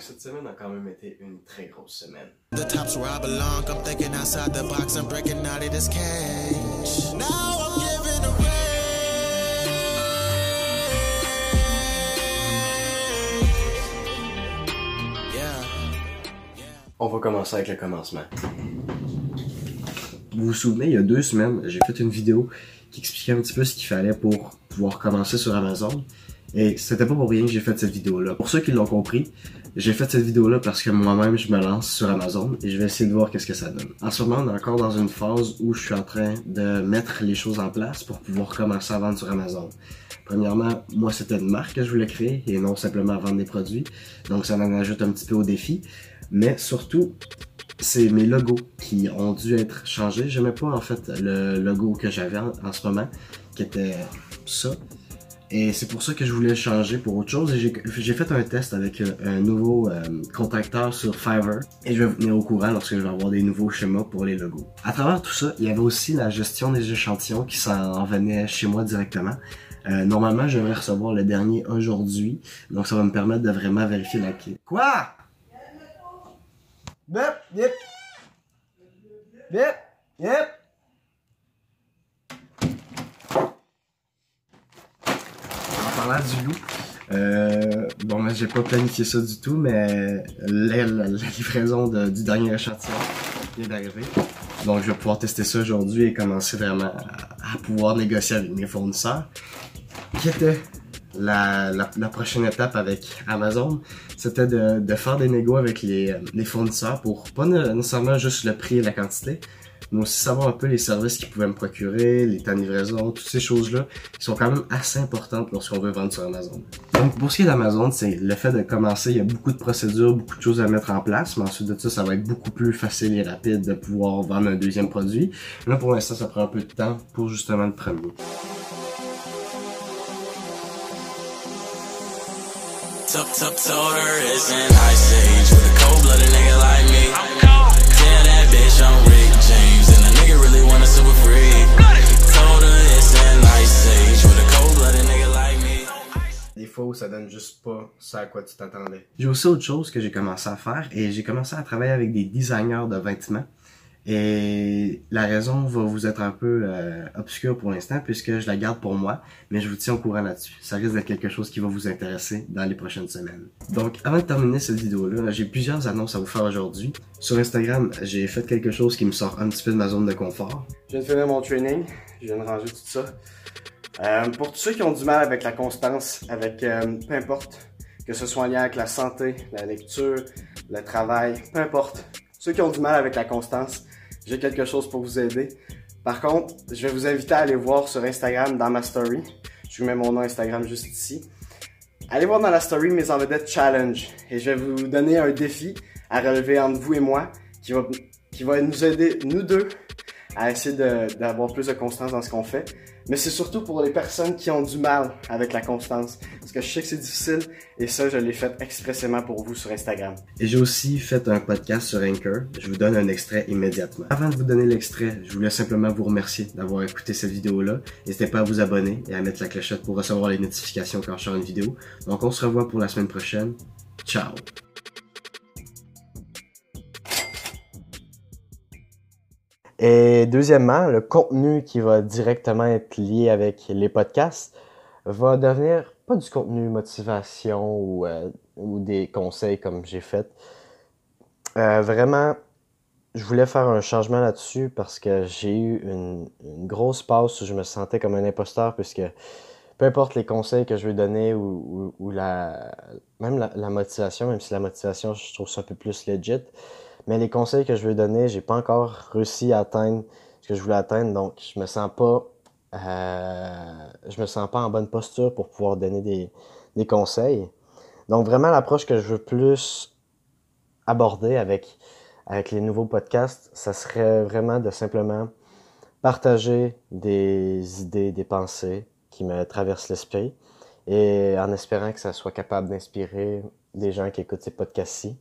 Donc cette semaine a quand même été une très grosse semaine. The top's where I belong. I'm thinking outside the box. I'm breaking out of this cage. Now I'm giving away. Yeah. On va commencer avec le commencement. Vous vous souvenez, il y a deux semaines, j'ai fait une vidéo qui expliquait un petit peu ce qu'il fallait pour pouvoir commencer sur Amazon. Et c'était pas pour rien que j'ai fait cette vidéo-là. Pour ceux qui l'ont compris, j'ai fait cette vidéo-là parce que moi-même, je me lance sur Amazon et je vais essayer de voir qu'est-ce que ça donne. En ce moment, on est encore dans une phase où je suis en train de mettre les choses en place pour pouvoir commencer à vendre sur Amazon. Premièrement, moi, c'était une marque que je voulais créer et non simplement vendre des produits. Donc, ça en ajoute un petit peu au défi. Mais surtout, c'est mes logos qui ont dû être changés. J'aimais pas, en fait, le logo que j'avais en, en ce moment, qui était ça. Et c'est pour ça que je voulais changer pour autre chose. Et j'ai- fait un test avec euh, un nouveau euh, contacteur sur Fiverr. Et je vais vous tenir au courant lorsque je vais avoir des nouveaux schémas pour les logos. À travers tout ça, il y avait aussi la gestion des échantillons qui s'en venait chez moi directement. Euh, normalement, je devrais recevoir le dernier aujourd'hui. Donc ça va me permettre de vraiment vérifier la clé. Quoi? Bip, yep. Bip, yep. Parlant du loup, euh, bon, ben, j'ai pas planifié ça du tout, mais la, livraison du dernier échantillon vient d'arriver. Donc, je vais pouvoir tester ça aujourd'hui et commencer vraiment à, pouvoir négocier avec mes fournisseurs. Qui était la, prochaine étape avec Amazon, c'était de, faire des négos avec les, fournisseurs pour pas nécessairement juste le prix et la quantité, mais aussi savoir un peu les services qu'ils pouvaient me procurer, les temps de livraison, toutes ces choses-là qui sont quand même assez importantes lorsqu'on veut vendre sur Amazon. Donc pour ce qui est d'Amazon, c'est le fait de commencer, il y a beaucoup de procédures, beaucoup de choses à mettre en place, mais ensuite de ça, ça va être beaucoup plus facile et rapide de pouvoir vendre un deuxième produit. Là pour l'instant, ça prend un peu de temps pour justement le premier. An ice age with a cold blooded nigga like me. That bitch I'm Juste pas ça à quoi tu t'attendais. J'ai aussi autre chose que j'ai commencé à faire et j'ai commencé à travailler avec des designers de vêtements. Et la raison va vous être un peu euh, obscure pour l'instant puisque je la garde pour moi, mais je vous tiens au courant là-dessus. Ça risque d'être quelque chose qui va vous intéresser dans les prochaines semaines. Donc avant de terminer cette vidéo-là, j'ai plusieurs annonces à vous faire aujourd'hui. Sur Instagram, j'ai fait quelque chose qui me sort un petit peu de ma zone de confort. Je viens de finir mon training, je viens de ranger tout ça. Euh, pour tous ceux qui ont du mal avec la constance, avec euh, peu importe, que ce soit en lien avec la santé, la lecture, le travail, peu importe, ceux qui ont du mal avec la constance, j'ai quelque chose pour vous aider. Par contre, je vais vous inviter à aller voir sur Instagram dans ma story. Je vous mets mon nom Instagram juste ici. Allez voir dans la story mes en vedettes challenge et je vais vous donner un défi à relever entre vous et moi qui va, qui va nous aider, nous deux, à essayer d'avoir plus de constance dans ce qu'on fait. Mais c'est surtout pour les personnes qui ont du mal avec la constance. Parce que je sais que c'est difficile et ça, je l'ai fait expressément pour vous sur Instagram. Et j'ai aussi fait un podcast sur Anchor. Je vous donne un extrait immédiatement. Avant de vous donner l'extrait, je voulais simplement vous remercier d'avoir écouté cette vidéo-là. N'hésitez pas à vous abonner et à mettre la clochette pour recevoir les notifications quand je sors une vidéo. Donc on se revoit pour la semaine prochaine. Ciao! Et deuxièmement, le contenu qui va directement être lié avec les podcasts va devenir pas du contenu motivation ou, euh, ou des conseils comme j'ai fait. Euh, vraiment, je voulais faire un changement là-dessus parce que j'ai eu une, grosse passe où je me sentais comme un imposteur puisque peu importe les conseils que je vais donner ou, ou- ou la, même la, la motivation, même si la motivation, je trouve ça un peu plus legit, mais les conseils que je veux donner, j'ai pas encore réussi à atteindre ce que je voulais atteindre, donc je me sens pas, euh, je me sens pas en bonne posture pour pouvoir donner des, des conseils. Donc vraiment l'approche que je veux plus aborder avec, avec les nouveaux podcasts, ça serait vraiment de simplement partager des idées, des pensées qui me traversent l'esprit et en espérant que ça soit capable d'inspirer des gens qui écoutent ces podcasts-ci.